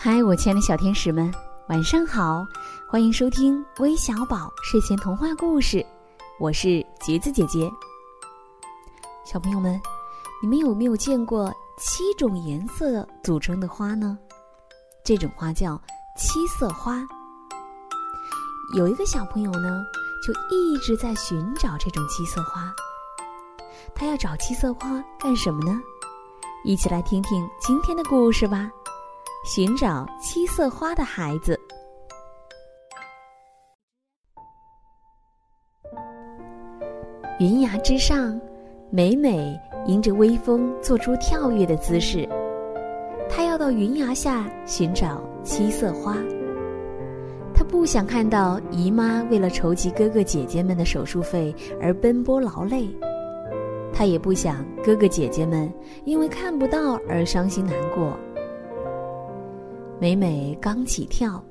嗨，我亲爱的小天使们，晚上好！欢迎收听微小宝睡前童话故事，我是橘子姐姐。小朋友们，你们有没有见过七种颜色组成的花呢？这种花叫七色花。有一个小朋友呢，就一直在寻找这种七色花。他要找七色花干什么呢？一起来听听今天的故事吧。寻找七色花的孩子。云崖之上，美美迎着微风做出跳跃的姿势。她要到云崖下寻找七色花。她不想看到姨妈为了筹集哥哥姐姐们的手术费而奔波劳累，她也不想哥哥姐姐们因为看不到而伤心难过。美美刚起跳，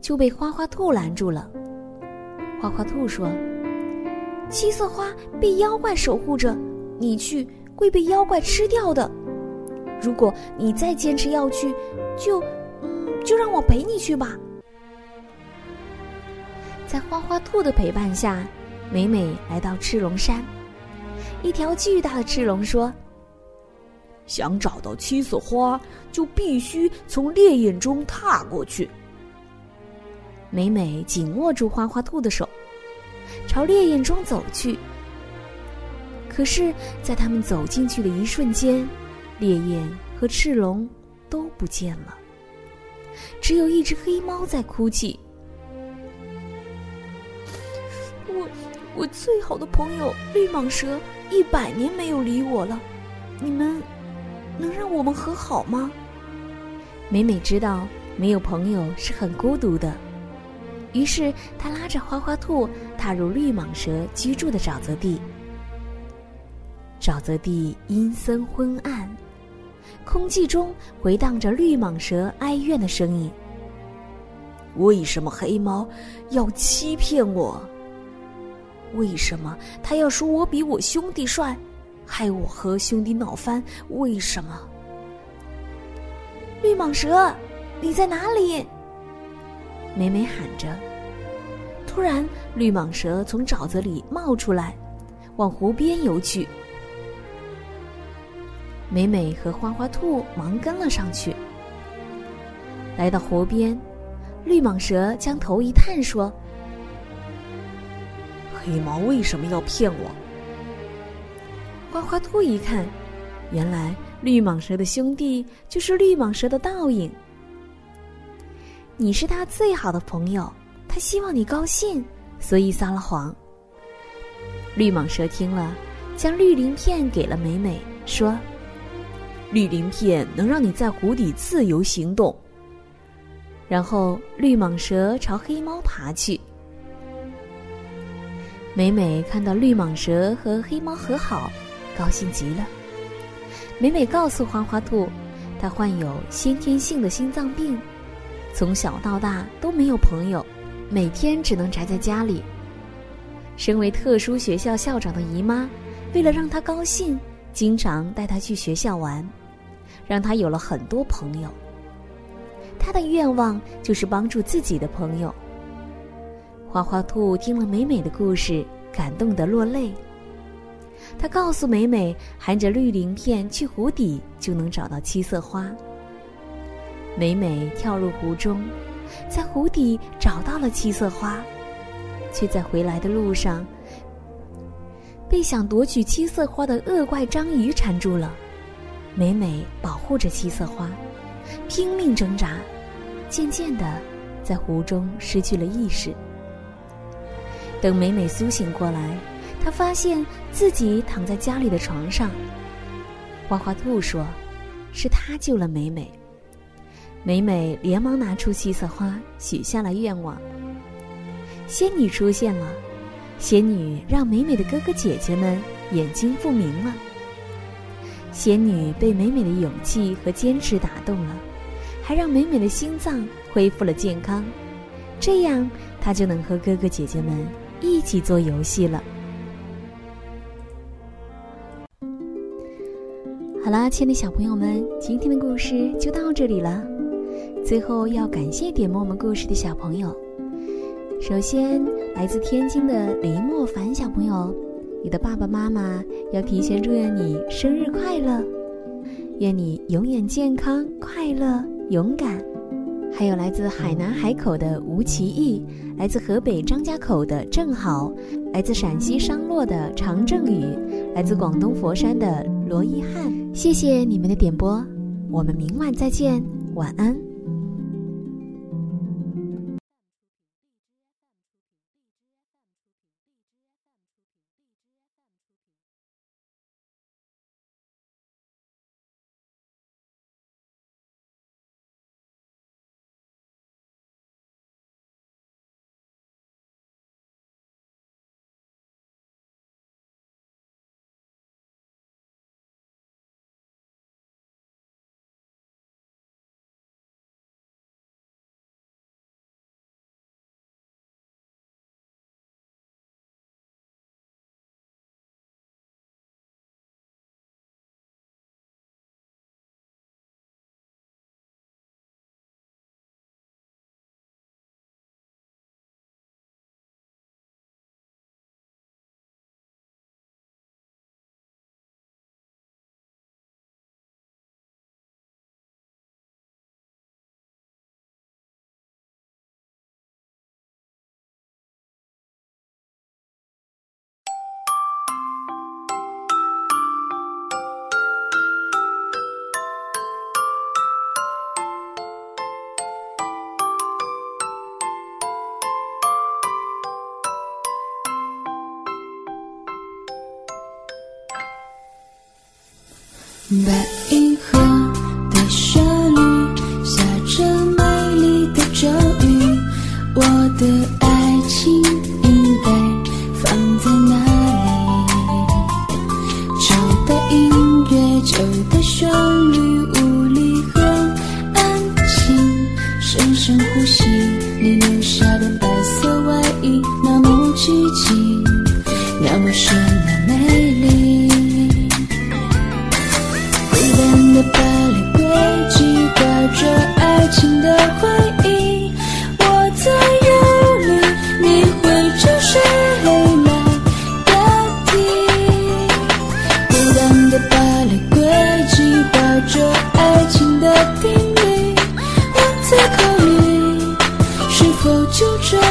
就被花花兔拦住了。花花兔说：“七色花被妖怪守护着，你去会被妖怪吃掉的。如果你再坚持要去，就，就让我陪你去吧。”在花花兔的陪伴下，美美来到赤龙山。一条巨大的赤龙说。想找到七色花，就必须从烈焰中踏过去。美美紧握住花花兔的手，朝烈焰中走去。可是，在他们走进去的一瞬间，烈焰和赤龙都不见了，只有一只黑猫在哭泣。我，我最好的朋友绿蟒蛇一百年没有理我了，你们。能让我们和好吗？美美知道没有朋友是很孤独的，于是她拉着花花兔踏入绿蟒蛇居住的沼泽地。沼泽地阴森昏暗，空气中回荡着绿蟒蛇哀怨的声音：“为什么黑猫要欺骗我？为什么他要说我比我兄弟帅？”害我和兄弟闹翻，为什么？绿蟒蛇，你在哪里？美美喊着。突然，绿蟒蛇从沼泽里冒出来，往湖边游去。美美和花花兔忙跟了上去。来到湖边，绿蟒蛇将头一探，说：“黑猫为什么要骗我？”花花兔一看，原来绿蟒蛇的兄弟就是绿蟒蛇的倒影。你是他最好的朋友，他希望你高兴，所以撒了谎。绿蟒蛇听了，将绿鳞片给了美美，说：“绿鳞片能让你在湖底自由行动。”然后绿蟒蛇朝黑猫爬去。美美看到绿蟒蛇和黑猫和好。高兴极了。美美告诉花花兔，她患有先天性的心脏病，从小到大都没有朋友，每天只能宅在家里。身为特殊学校校长的姨妈，为了让她高兴，经常带她去学校玩，让她有了很多朋友。她的愿望就是帮助自己的朋友。花花兔听了美美的故事，感动得落泪。他告诉美美，含着绿鳞片去湖底就能找到七色花。美美跳入湖中，在湖底找到了七色花，却在回来的路上被想夺取七色花的恶怪章鱼缠住了。美美保护着七色花，拼命挣扎，渐渐的在湖中失去了意识。等美美苏醒过来。他发现自己躺在家里的床上。花花兔说：“是他救了美美。”美美连忙拿出七色花，许下了愿望。仙女出现了，仙女让美美的哥哥姐姐们眼睛复明了。仙女被美美的勇气和坚持打动了，还让美美的心脏恢复了健康，这样她就能和哥哥姐姐们一起做游戏了。啦，亲爱的小朋友们，今天的故事就到这里了。最后要感谢点播我们故事的小朋友。首先，来自天津的林莫凡小朋友，你的爸爸妈妈要提前祝愿你生日快乐，愿你永远健康、快乐、勇敢。还有来自海南海口的吴奇义，来自河北张家口的郑好，来自陕西商洛的常正宇，来自广东佛山的罗一汉。谢谢你们的点播，我们明晚再见，晚安。白就这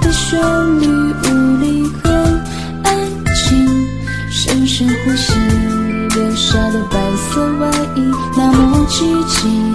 的旋律，无力和安静。深深呼吸，留下的白色外衣，那么寂静，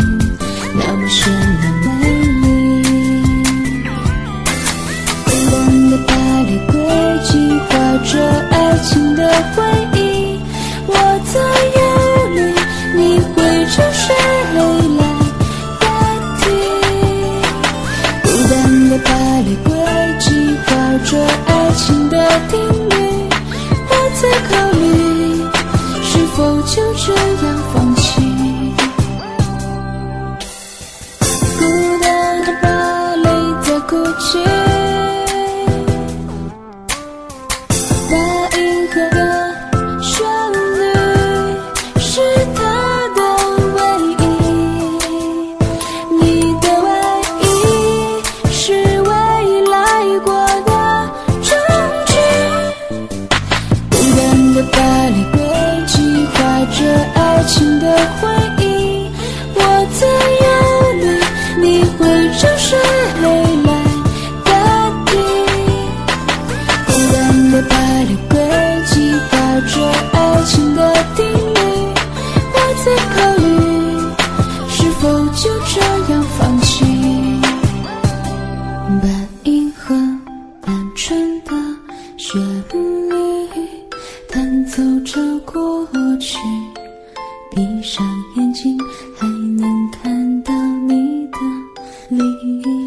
这爱情的定律，我在考虑是否就这样放弃。把银河单纯的旋律弹奏着过去，闭上眼睛还能看到你的脸。